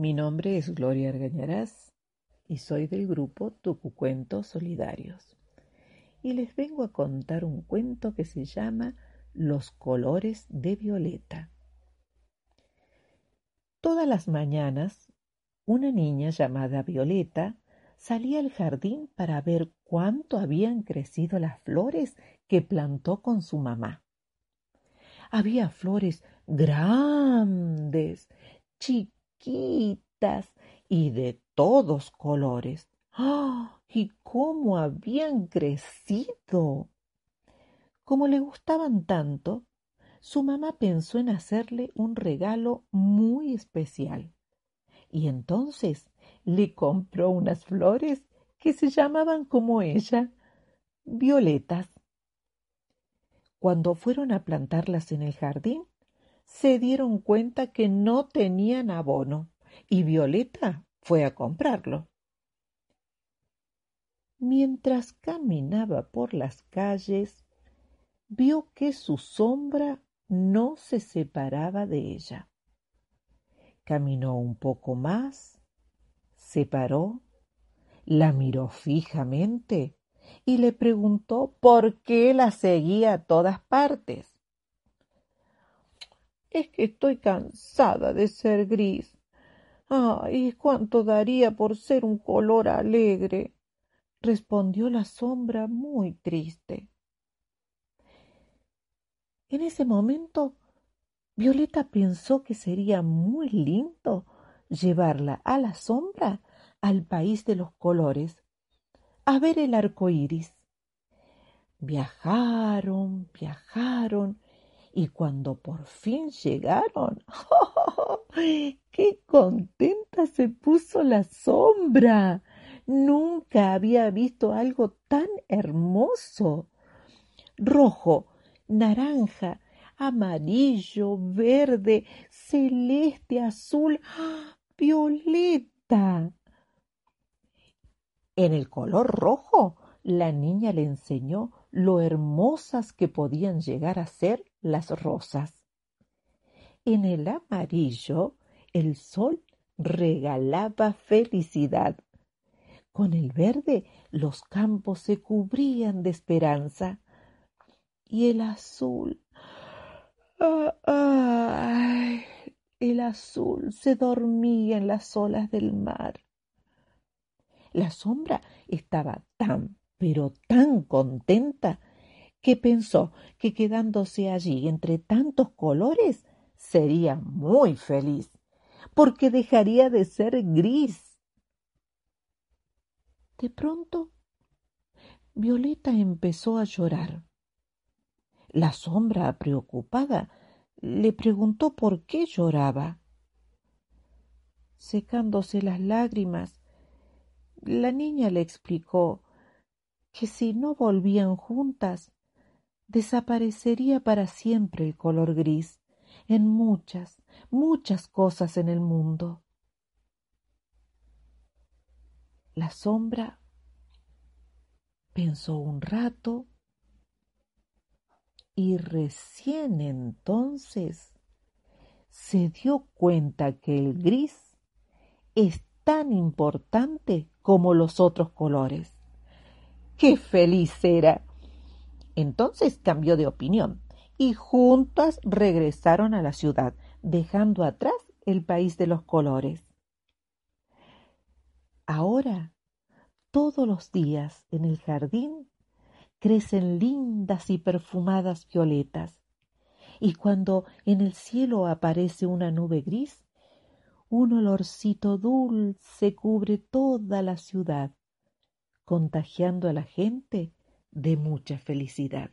Mi nombre es Gloria Argañarás y soy del grupo Tucucuentos Solidarios. Y les vengo a contar un cuento que se llama Los colores de Violeta. Todas las mañanas, una niña llamada Violeta salía al jardín para ver cuánto habían crecido las flores que plantó con su mamá. Había flores grandes, y de todos colores. ¡Ah! ¿Y cómo habían crecido? Como le gustaban tanto, su mamá pensó en hacerle un regalo muy especial. Y entonces le compró unas flores que se llamaban como ella, violetas. Cuando fueron a plantarlas en el jardín, se dieron cuenta que no tenían abono y Violeta fue a comprarlo. Mientras caminaba por las calles, vio que su sombra no se separaba de ella. Caminó un poco más, se paró, la miró fijamente y le preguntó por qué la seguía a todas partes es que estoy cansada de ser gris. Ay, cuánto daría por ser un color alegre, respondió la sombra muy triste. En ese momento, Violeta pensó que sería muy lindo llevarla a la sombra al país de los colores, a ver el arco iris. Viajaron, viajaron y cuando por fin llegaron, ¡oh! ¡qué contenta se puso la sombra! Nunca había visto algo tan hermoso. Rojo, naranja, amarillo, verde, celeste, azul, violeta. En el color rojo, la niña le enseñó lo hermosas que podían llegar a ser las rosas. En el amarillo el sol regalaba felicidad. Con el verde los campos se cubrían de esperanza. Y el azul. el azul se dormía en las olas del mar. La sombra estaba tan, pero tan contenta que pensó que quedándose allí entre tantos colores sería muy feliz, porque dejaría de ser gris. De pronto, Violeta empezó a llorar. La sombra, preocupada, le preguntó por qué lloraba. Secándose las lágrimas, la niña le explicó que si no volvían juntas, desaparecería para siempre el color gris en muchas, muchas cosas en el mundo. La sombra pensó un rato y recién entonces se dio cuenta que el gris es tan importante como los otros colores. ¡Qué feliz era! Entonces cambió de opinión y juntas regresaron a la ciudad, dejando atrás el país de los colores. Ahora, todos los días en el jardín crecen lindas y perfumadas violetas, y cuando en el cielo aparece una nube gris, un olorcito dulce cubre toda la ciudad, contagiando a la gente de mucha felicidad.